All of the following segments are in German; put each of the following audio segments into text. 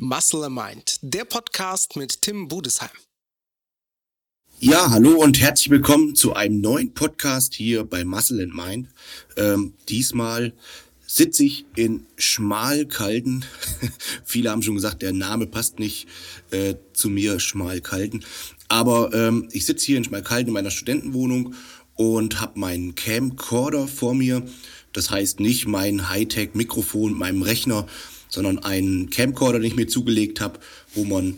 Muscle Mind, der Podcast mit Tim Budesheim. Ja, hallo und herzlich willkommen zu einem neuen Podcast hier bei Muscle and Mind. Ähm, diesmal sitze ich in Schmalkalden. Viele haben schon gesagt, der Name passt nicht äh, zu mir, Schmalkalden. Aber ähm, ich sitze hier in Schmalkalden in meiner Studentenwohnung und habe meinen Camcorder vor mir. Das heißt nicht mein Hightech-Mikrofon meinem Rechner, sondern einen Camcorder, den ich mir zugelegt habe, wo man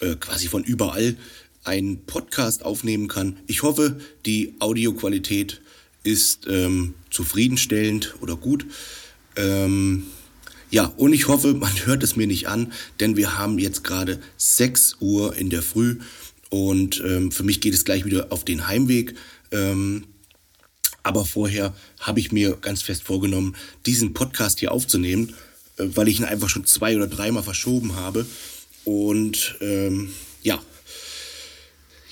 äh, quasi von überall einen Podcast aufnehmen kann. Ich hoffe, die Audioqualität ist ähm, zufriedenstellend oder gut. Ähm, ja, und ich hoffe, man hört es mir nicht an, denn wir haben jetzt gerade 6 Uhr in der Früh und ähm, für mich geht es gleich wieder auf den Heimweg. Ähm, aber vorher habe ich mir ganz fest vorgenommen, diesen Podcast hier aufzunehmen weil ich ihn einfach schon zwei oder dreimal verschoben habe. Und ähm, ja,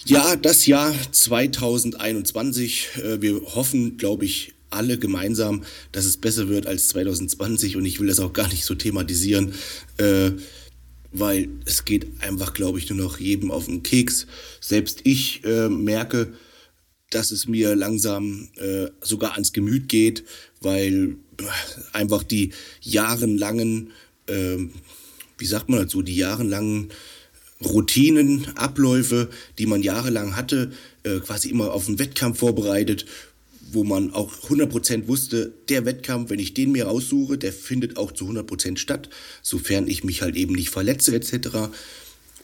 ja, das Jahr 2021. Äh, wir hoffen, glaube ich, alle gemeinsam, dass es besser wird als 2020. Und ich will das auch gar nicht so thematisieren, äh, weil es geht einfach, glaube ich, nur noch jedem auf den Keks. Selbst ich äh, merke, dass es mir langsam äh, sogar ans Gemüt geht, weil einfach die jahrelangen, äh, wie sagt man dazu, die jahrelangen Routinen, Abläufe, die man jahrelang hatte, äh, quasi immer auf einen Wettkampf vorbereitet, wo man auch 100% wusste, der Wettkampf, wenn ich den mir aussuche, der findet auch zu 100% statt, sofern ich mich halt eben nicht verletze etc.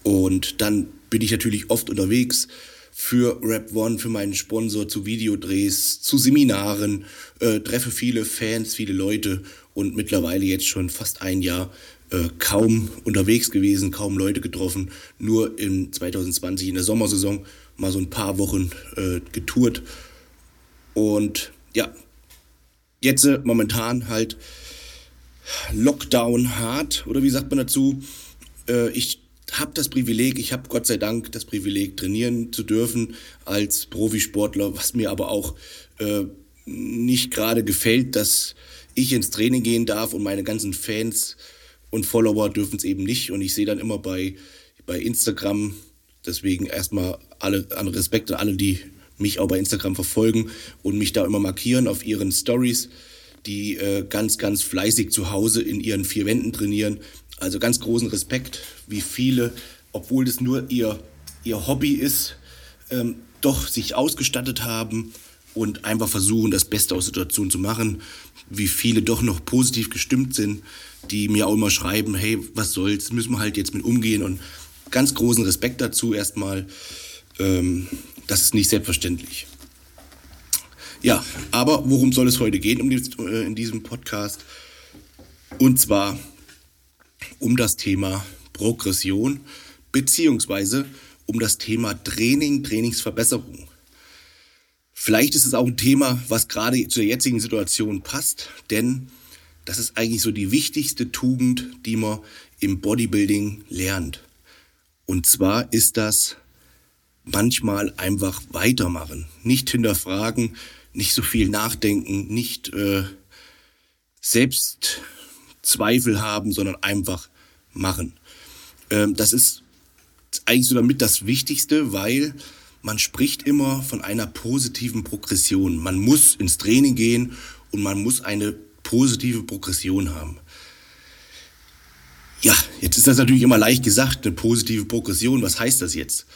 Und dann bin ich natürlich oft unterwegs, für Rap One, für meinen Sponsor, zu Videodrehs, zu Seminaren, äh, treffe viele Fans, viele Leute und mittlerweile jetzt schon fast ein Jahr äh, kaum unterwegs gewesen, kaum Leute getroffen, nur in 2020 in der Sommersaison mal so ein paar Wochen äh, getourt und ja, jetzt äh, momentan halt Lockdown hart oder wie sagt man dazu? Äh, ich habe das Privileg, ich habe Gott sei Dank das Privileg, trainieren zu dürfen als Profisportler, was mir aber auch äh, nicht gerade gefällt, dass ich ins Training gehen darf und meine ganzen Fans und Follower dürfen es eben nicht. Und ich sehe dann immer bei, bei Instagram, deswegen erstmal alle an Respekt an alle, die mich auch bei Instagram verfolgen und mich da immer markieren auf ihren Stories, die äh, ganz, ganz fleißig zu Hause in ihren vier Wänden trainieren. Also ganz großen Respekt, wie viele, obwohl das nur ihr, ihr Hobby ist, ähm, doch sich ausgestattet haben und einfach versuchen, das Beste aus der Situation zu machen. Wie viele doch noch positiv gestimmt sind, die mir auch immer schreiben, hey, was soll's, müssen wir halt jetzt mit umgehen. Und ganz großen Respekt dazu erstmal. Ähm, das ist nicht selbstverständlich. Ja, aber worum soll es heute gehen äh, in diesem Podcast? Und zwar um das Thema Progression beziehungsweise um das Thema Training, Trainingsverbesserung. Vielleicht ist es auch ein Thema, was gerade zur jetzigen Situation passt, denn das ist eigentlich so die wichtigste Tugend, die man im Bodybuilding lernt. Und zwar ist das manchmal einfach weitermachen, nicht hinterfragen, nicht so viel nachdenken, nicht äh, selbst Zweifel haben, sondern einfach machen. Ähm, das ist eigentlich so damit das Wichtigste, weil man spricht immer von einer positiven Progression. Man muss ins Training gehen und man muss eine positive Progression haben. Ja, jetzt ist das natürlich immer leicht gesagt, eine positive Progression. Was heißt das jetzt?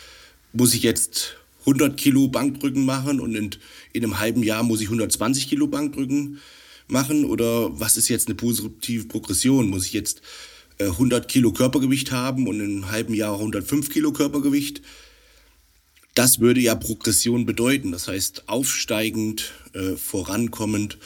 Muss ich jetzt 100 Kilo Bankdrücken machen und in, in einem halben Jahr muss ich 120 Kilo Bankdrücken machen? Oder was ist jetzt eine positive Progression? Muss ich jetzt 100 äh, Kilo Körpergewicht haben und in einem halben Jahr 105 Kilo Körpergewicht? Das würde ja Progression bedeuten. Das heißt, aufsteigend, äh, vorankommend,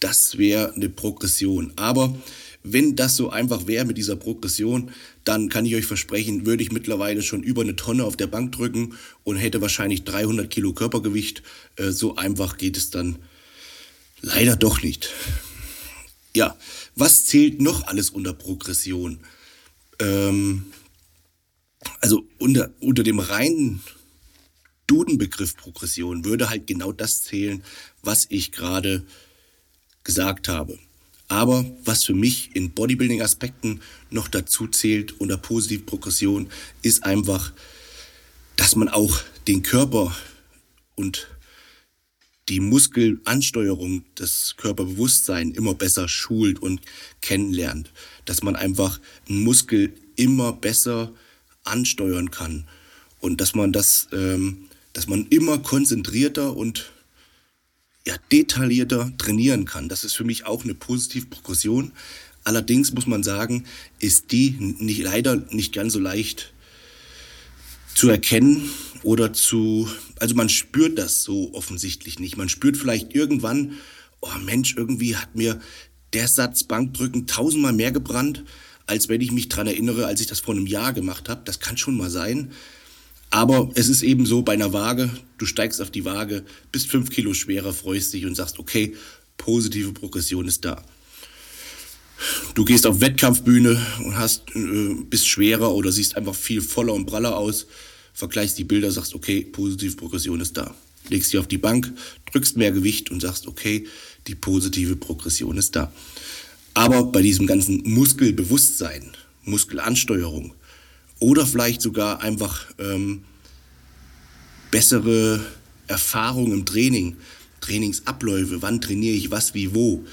das wäre eine Progression. Aber wenn das so einfach wäre mit dieser Progression, dann kann ich euch versprechen, würde ich mittlerweile schon über eine Tonne auf der Bank drücken und hätte wahrscheinlich 300 Kilo Körpergewicht. Äh, so einfach geht es dann Leider doch nicht. Ja, was zählt noch alles unter Progression? Ähm, also unter, unter dem reinen Dudenbegriff Progression würde halt genau das zählen, was ich gerade gesagt habe. Aber was für mich in Bodybuilding-Aspekten noch dazu zählt unter positive Progression, ist einfach, dass man auch den Körper und die Muskelansteuerung, das Körperbewusstsein immer besser schult und kennenlernt. Dass man einfach einen Muskel immer besser ansteuern kann. Und dass man das, ähm, dass man immer konzentrierter und ja, detaillierter trainieren kann. Das ist für mich auch eine positive Progression. Allerdings muss man sagen, ist die nicht, leider nicht ganz so leicht zu erkennen oder zu, also man spürt das so offensichtlich nicht. Man spürt vielleicht irgendwann, oh Mensch, irgendwie hat mir der Satz Bankdrücken tausendmal mehr gebrannt, als wenn ich mich dran erinnere, als ich das vor einem Jahr gemacht habe. Das kann schon mal sein. Aber es ist eben so bei einer Waage, du steigst auf die Waage, bist fünf Kilo schwerer, freust dich und sagst, okay, positive Progression ist da. Du gehst auf Wettkampfbühne und hast, äh, bist schwerer oder siehst einfach viel voller und praller aus, vergleichst die Bilder, sagst, okay, positive Progression ist da. Legst dich auf die Bank, drückst mehr Gewicht und sagst, okay, die positive Progression ist da. Aber bei diesem ganzen Muskelbewusstsein, Muskelansteuerung, oder vielleicht sogar einfach ähm, bessere Erfahrung im Training, Trainingsabläufe, wann trainiere ich was, wie, wo.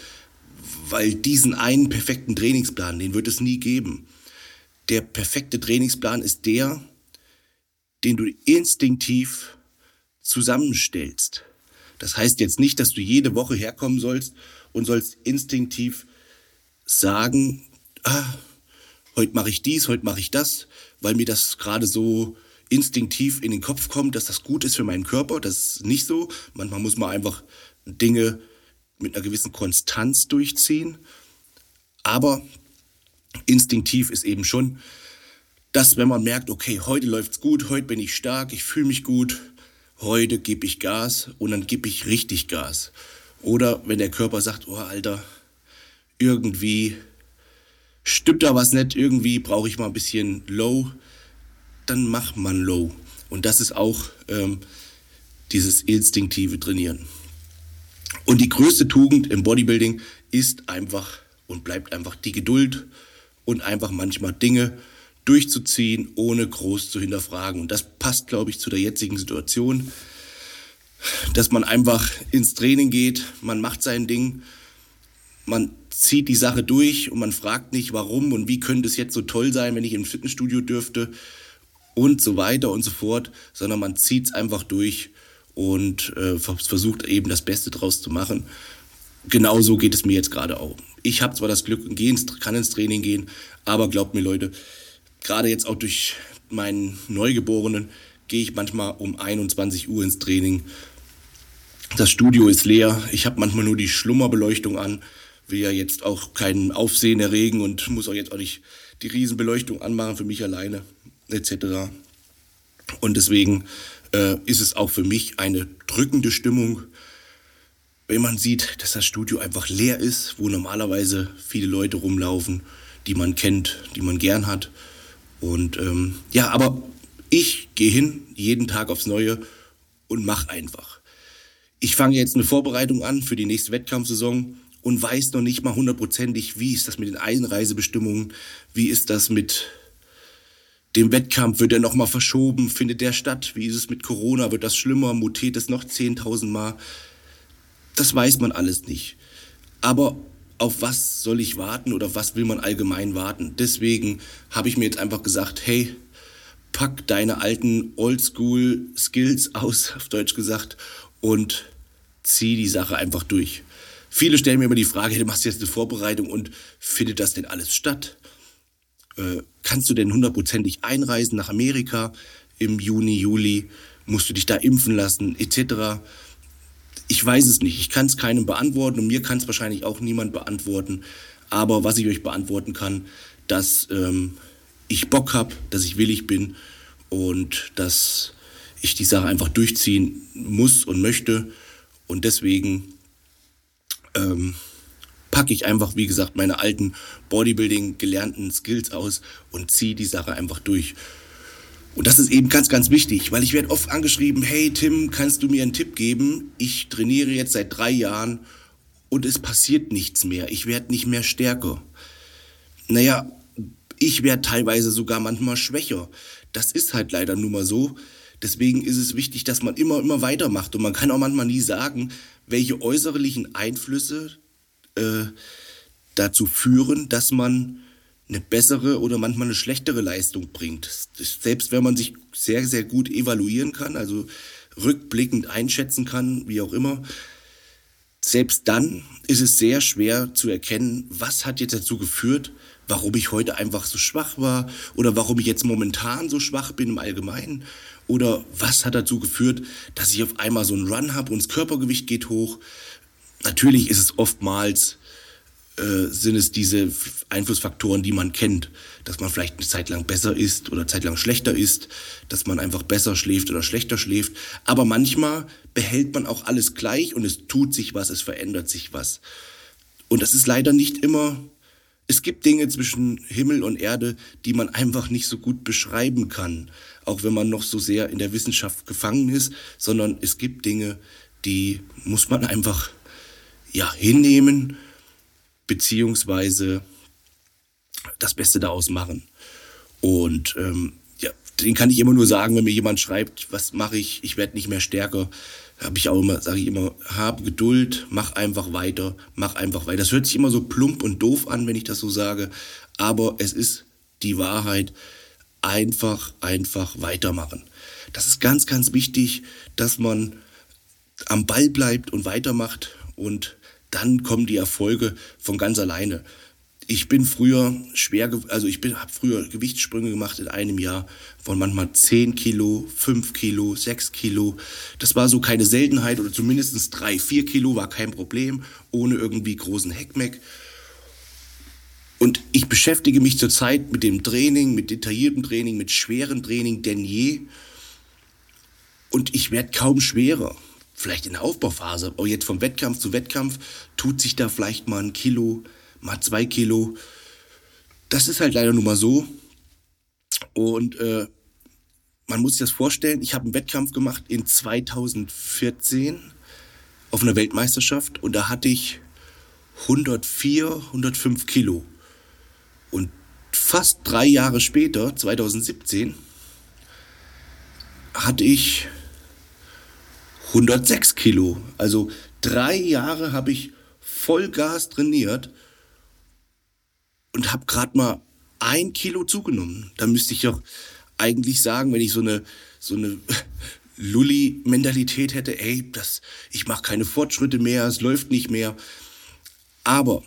Weil diesen einen perfekten Trainingsplan, den wird es nie geben. Der perfekte Trainingsplan ist der, den du instinktiv zusammenstellst. Das heißt jetzt nicht, dass du jede Woche herkommen sollst und sollst instinktiv sagen, ah, heute mache ich dies, heute mache ich das, weil mir das gerade so instinktiv in den Kopf kommt, dass das gut ist für meinen Körper. Das ist nicht so. Manchmal muss man einfach Dinge mit einer gewissen Konstanz durchziehen. Aber instinktiv ist eben schon, dass wenn man merkt, okay, heute läuft's gut, heute bin ich stark, ich fühle mich gut, heute gebe ich Gas und dann gebe ich richtig Gas. Oder wenn der Körper sagt, oh Alter, irgendwie stimmt da was nicht, irgendwie brauche ich mal ein bisschen Low, dann macht man Low. Und das ist auch ähm, dieses instinktive Trainieren. Und die größte Tugend im Bodybuilding ist einfach und bleibt einfach die Geduld und einfach manchmal Dinge durchzuziehen, ohne groß zu hinterfragen. Und das passt, glaube ich, zu der jetzigen Situation, dass man einfach ins Training geht, man macht sein Ding, man zieht die Sache durch und man fragt nicht, warum und wie könnte es jetzt so toll sein, wenn ich im Fitnessstudio dürfte und so weiter und so fort, sondern man zieht es einfach durch und äh, versucht eben das Beste draus zu machen. Genauso geht es mir jetzt gerade auch. Ich habe zwar das Glück, kann ins Training gehen, aber glaubt mir Leute, gerade jetzt auch durch meinen Neugeborenen gehe ich manchmal um 21 Uhr ins Training. Das Studio ist leer, ich habe manchmal nur die Schlummerbeleuchtung an will ja jetzt auch keinen Aufsehen erregen und muss auch jetzt auch nicht die Riesenbeleuchtung anmachen für mich alleine etc. Und deswegen äh, ist es auch für mich eine drückende Stimmung, wenn man sieht, dass das Studio einfach leer ist, wo normalerweise viele Leute rumlaufen, die man kennt, die man gern hat. Und ähm, ja, aber ich gehe hin, jeden Tag aufs Neue und mache einfach. Ich fange jetzt eine Vorbereitung an für die nächste Wettkampfsaison und weiß noch nicht mal hundertprozentig, wie ist das mit den Einreisebestimmungen, wie ist das mit dem Wettkampf, wird er nochmal verschoben, findet der statt, wie ist es mit Corona, wird das schlimmer, mutiert es noch 10.000 Mal, das weiß man alles nicht. Aber auf was soll ich warten oder was will man allgemein warten? Deswegen habe ich mir jetzt einfach gesagt, hey, pack deine alten Oldschool-Skills aus, auf Deutsch gesagt, und zieh die Sache einfach durch. Viele stellen mir immer die Frage, du machst jetzt eine Vorbereitung und findet das denn alles statt? Äh, kannst du denn hundertprozentig einreisen nach Amerika im Juni, Juli? Musst du dich da impfen lassen, etc.? Ich weiß es nicht. Ich kann es keinem beantworten und mir kann es wahrscheinlich auch niemand beantworten. Aber was ich euch beantworten kann, dass ähm, ich Bock habe, dass ich willig bin und dass ich die Sache einfach durchziehen muss und möchte. Und deswegen ähm, packe ich einfach, wie gesagt, meine alten Bodybuilding gelernten Skills aus und ziehe die Sache einfach durch. Und das ist eben ganz, ganz wichtig, weil ich werde oft angeschrieben, hey Tim, kannst du mir einen Tipp geben? Ich trainiere jetzt seit drei Jahren und es passiert nichts mehr. Ich werde nicht mehr stärker. Naja, ich werde teilweise sogar manchmal schwächer. Das ist halt leider nun mal so. Deswegen ist es wichtig, dass man immer, immer weitermacht. Und man kann auch manchmal nie sagen, welche äußerlichen Einflüsse äh, dazu führen, dass man eine bessere oder manchmal eine schlechtere Leistung bringt. Selbst wenn man sich sehr, sehr gut evaluieren kann, also rückblickend einschätzen kann, wie auch immer, selbst dann ist es sehr schwer zu erkennen, was hat jetzt dazu geführt, warum ich heute einfach so schwach war oder warum ich jetzt momentan so schwach bin im Allgemeinen oder was hat dazu geführt, dass ich auf einmal so einen Run habe und das Körpergewicht geht hoch. Natürlich ist es oftmals äh, sind es diese Einflussfaktoren, die man kennt, dass man vielleicht eine Zeit lang besser ist oder eine Zeit lang schlechter ist, dass man einfach besser schläft oder schlechter schläft. Aber manchmal behält man auch alles gleich und es tut sich was, es verändert sich was. Und das ist leider nicht immer. Es gibt Dinge zwischen Himmel und Erde, die man einfach nicht so gut beschreiben kann, auch wenn man noch so sehr in der Wissenschaft gefangen ist, sondern es gibt Dinge, die muss man einfach ja hinnehmen beziehungsweise das Beste daraus machen. Und ähm, ja, den kann ich immer nur sagen, wenn mir jemand schreibt, was mache ich, ich werde nicht mehr stärker, habe ich auch immer, sage ich immer, hab Geduld, mach einfach weiter, mach einfach weiter. Das hört sich immer so plump und doof an, wenn ich das so sage, aber es ist die Wahrheit. Einfach, einfach weitermachen. Das ist ganz, ganz wichtig, dass man am Ball bleibt und weitermacht und dann kommen die Erfolge von ganz alleine. Ich bin früher schwer, also ich habe früher Gewichtssprünge gemacht in einem Jahr von manchmal 10 Kilo, 5 Kilo, 6 Kilo. Das war so keine Seltenheit oder zumindest 3, 4 Kilo war kein Problem, ohne irgendwie großen Heckmeck. Und ich beschäftige mich zurzeit mit dem Training, mit detailliertem Training, mit schwerem Training denn je. Und ich werde kaum schwerer vielleicht in der Aufbauphase, aber jetzt vom Wettkampf zu Wettkampf tut sich da vielleicht mal ein Kilo, mal zwei Kilo. Das ist halt leider nun mal so. Und äh, man muss sich das vorstellen, ich habe einen Wettkampf gemacht in 2014 auf einer Weltmeisterschaft und da hatte ich 104, 105 Kilo. Und fast drei Jahre später, 2017, hatte ich 106 Kilo. Also drei Jahre habe ich Vollgas trainiert und habe gerade mal ein Kilo zugenommen. Da müsste ich doch eigentlich sagen, wenn ich so eine, so eine Lulli-Mentalität hätte, ey, das, ich mache keine Fortschritte mehr, es läuft nicht mehr. Aber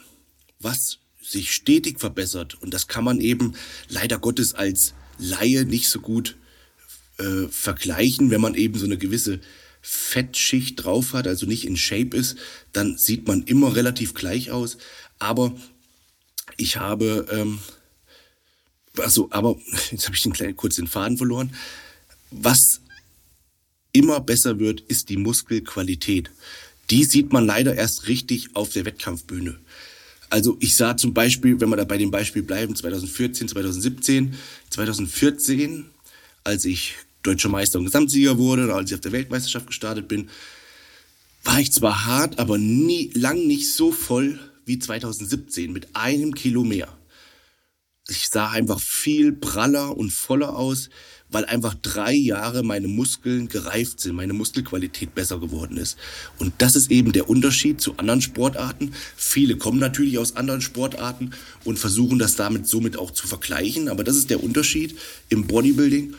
was sich stetig verbessert, und das kann man eben leider Gottes als Laie nicht so gut äh, vergleichen, wenn man eben so eine gewisse Fettschicht drauf hat, also nicht in Shape ist, dann sieht man immer relativ gleich aus. Aber ich habe, ähm, also, aber jetzt habe ich den kleinen kurz den Faden verloren. Was immer besser wird, ist die Muskelqualität. Die sieht man leider erst richtig auf der Wettkampfbühne. Also ich sah zum Beispiel, wenn wir da bei dem Beispiel bleiben, 2014, 2017, 2014, als ich deutscher Meister und Gesamtsieger wurde, als ich auf der Weltmeisterschaft gestartet bin, war ich zwar hart, aber nie, lang nicht so voll wie 2017 mit einem Kilo mehr. Ich sah einfach viel praller und voller aus, weil einfach drei Jahre meine Muskeln gereift sind, meine Muskelqualität besser geworden ist. Und das ist eben der Unterschied zu anderen Sportarten. Viele kommen natürlich aus anderen Sportarten und versuchen das damit somit auch zu vergleichen. Aber das ist der Unterschied im Bodybuilding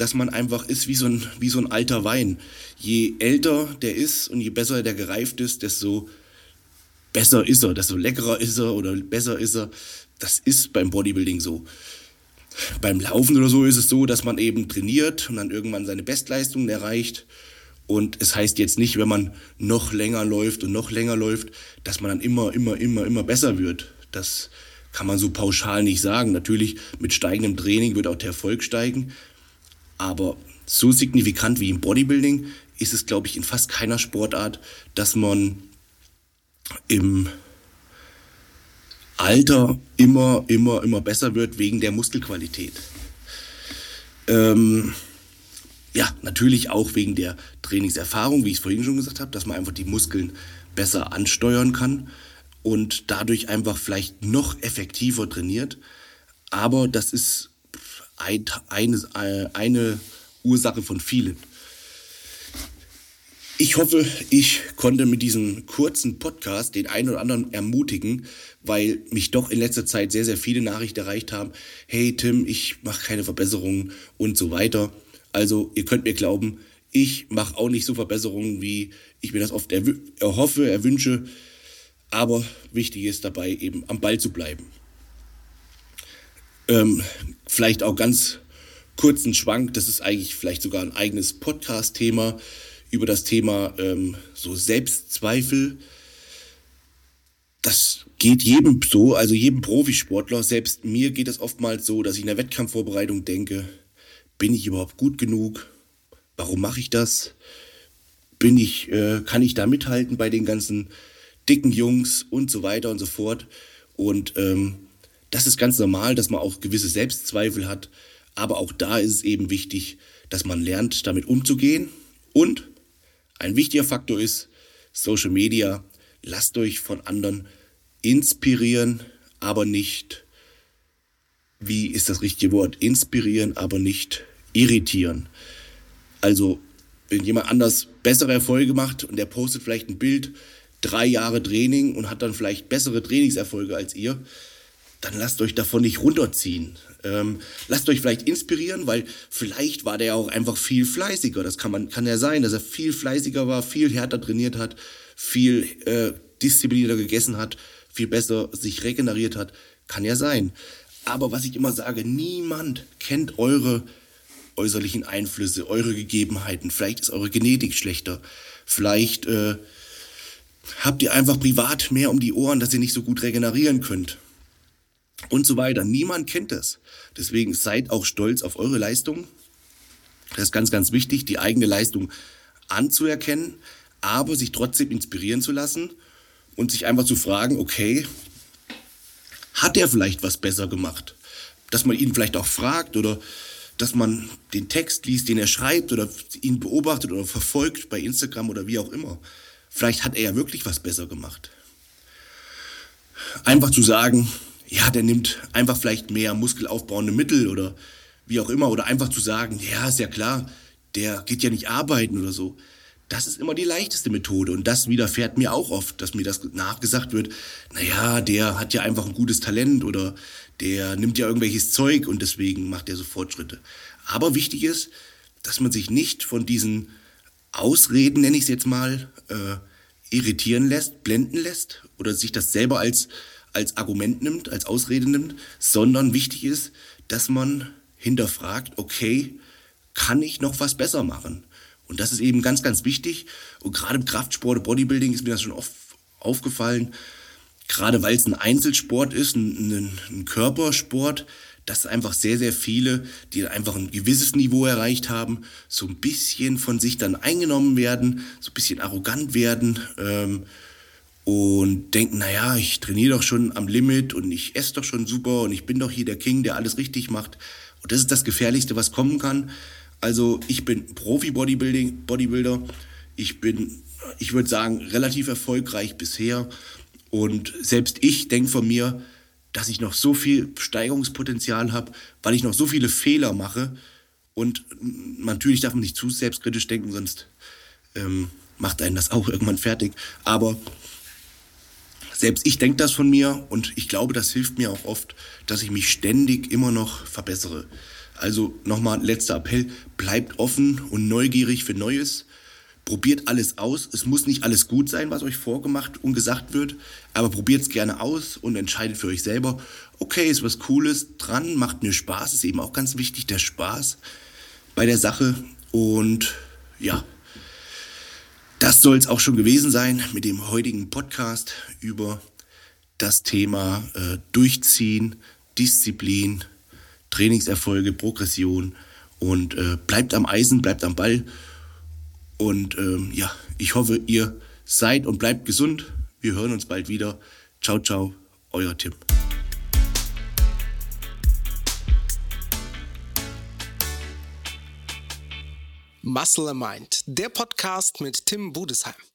dass man einfach ist wie so ein, wie so ein alter Wein. Je älter der ist und je besser der gereift ist, desto besser ist er, desto leckerer ist er oder besser ist er. Das ist beim Bodybuilding so. Beim Laufen oder so ist es so, dass man eben trainiert und dann irgendwann seine Bestleistungen erreicht. Und es heißt jetzt nicht, wenn man noch länger läuft und noch länger läuft, dass man dann immer, immer, immer, immer besser wird. Das kann man so pauschal nicht sagen. Natürlich mit steigendem Training wird auch der Erfolg steigen. Aber so signifikant wie im Bodybuilding ist es, glaube ich, in fast keiner Sportart, dass man im Alter immer, immer, immer besser wird wegen der Muskelqualität. Ähm, ja, natürlich auch wegen der Trainingserfahrung, wie ich es vorhin schon gesagt habe, dass man einfach die Muskeln besser ansteuern kann und dadurch einfach vielleicht noch effektiver trainiert. Aber das ist ein, eine, eine Ursache von vielen. Ich hoffe, ich konnte mit diesem kurzen Podcast den einen oder anderen ermutigen, weil mich doch in letzter Zeit sehr, sehr viele Nachrichten erreicht haben. Hey Tim, ich mache keine Verbesserungen und so weiter. Also ihr könnt mir glauben, ich mache auch nicht so Verbesserungen, wie ich mir das oft erhoffe, erwünsche. Aber wichtig ist dabei eben am Ball zu bleiben. Ähm, vielleicht auch ganz kurzen Schwank, das ist eigentlich vielleicht sogar ein eigenes Podcast-Thema über das Thema ähm, so Selbstzweifel. Das geht jedem so, also jedem Profisportler, selbst mir geht es oftmals so, dass ich in der Wettkampfvorbereitung denke, bin ich überhaupt gut genug? Warum mache ich das? Bin ich, äh, kann ich da mithalten bei den ganzen dicken Jungs und so weiter und so fort? Und ähm, das ist ganz normal, dass man auch gewisse Selbstzweifel hat. Aber auch da ist es eben wichtig, dass man lernt, damit umzugehen. Und ein wichtiger Faktor ist Social Media. Lasst euch von anderen inspirieren, aber nicht, wie ist das richtige Wort? Inspirieren, aber nicht irritieren. Also, wenn jemand anders bessere Erfolge macht und der postet vielleicht ein Bild, drei Jahre Training und hat dann vielleicht bessere Trainingserfolge als ihr, dann lasst euch davon nicht runterziehen. Ähm, lasst euch vielleicht inspirieren, weil vielleicht war der auch einfach viel fleißiger. Das kann man, kann ja sein, dass er viel fleißiger war, viel härter trainiert hat, viel äh, disziplinierter gegessen hat, viel besser sich regeneriert hat. Kann ja sein. Aber was ich immer sage, niemand kennt eure äußerlichen Einflüsse, eure Gegebenheiten. Vielleicht ist eure Genetik schlechter. Vielleicht äh, habt ihr einfach privat mehr um die Ohren, dass ihr nicht so gut regenerieren könnt. Und so weiter. Niemand kennt das. Deswegen seid auch stolz auf eure Leistung. Das ist ganz, ganz wichtig, die eigene Leistung anzuerkennen, aber sich trotzdem inspirieren zu lassen und sich einfach zu fragen, okay, hat er vielleicht was besser gemacht? Dass man ihn vielleicht auch fragt oder dass man den Text liest, den er schreibt oder ihn beobachtet oder verfolgt bei Instagram oder wie auch immer. Vielleicht hat er ja wirklich was besser gemacht. Einfach zu sagen, ja, der nimmt einfach vielleicht mehr muskelaufbauende Mittel oder wie auch immer. Oder einfach zu sagen, ja, ist ja klar, der geht ja nicht arbeiten oder so. Das ist immer die leichteste Methode. Und das widerfährt mir auch oft, dass mir das nachgesagt wird, naja, der hat ja einfach ein gutes Talent oder der nimmt ja irgendwelches Zeug und deswegen macht er so Fortschritte. Aber wichtig ist, dass man sich nicht von diesen Ausreden, nenne ich es jetzt mal, äh, irritieren lässt, blenden lässt oder sich das selber als, als Argument nimmt, als Ausrede nimmt, sondern wichtig ist, dass man hinterfragt, okay, kann ich noch was besser machen? Und das ist eben ganz, ganz wichtig. Und gerade im Kraftsport, Bodybuilding ist mir das schon oft aufgefallen, gerade weil es ein Einzelsport ist, ein, ein, Körpersport, dass einfach sehr, sehr viele, die einfach ein gewisses Niveau erreicht haben, so ein bisschen von sich dann eingenommen werden, so ein bisschen arrogant werden ähm, und denken, naja, ich trainiere doch schon am Limit und ich esse doch schon super und ich bin doch hier der King, der alles richtig macht. Und das ist das Gefährlichste, was kommen kann. Also ich bin Profi-Bodybuilding, Bodybuilder. Ich bin, ich würde sagen, relativ erfolgreich bisher und selbst ich denke von mir, dass ich noch so viel Steigerungspotenzial habe, weil ich noch so viele Fehler mache. Und natürlich darf man nicht zu selbstkritisch denken, sonst ähm, macht einen das auch irgendwann fertig. Aber selbst ich denke das von mir und ich glaube, das hilft mir auch oft, dass ich mich ständig immer noch verbessere. Also nochmal letzter Appell, bleibt offen und neugierig für Neues probiert alles aus. Es muss nicht alles gut sein, was euch vorgemacht und gesagt wird, aber probiert es gerne aus und entscheidet für euch selber, okay, ist was Cooles dran, macht mir Spaß, ist eben auch ganz wichtig, der Spaß bei der Sache. Und ja, das soll es auch schon gewesen sein mit dem heutigen Podcast über das Thema äh, Durchziehen, Disziplin, Trainingserfolge, Progression und äh, bleibt am Eisen, bleibt am Ball und ähm, ja, ich hoffe, ihr seid und bleibt gesund. Wir hören uns bald wieder. Ciao, ciao, euer Tim. Muscle and Mind, der Podcast mit Tim Budesheim.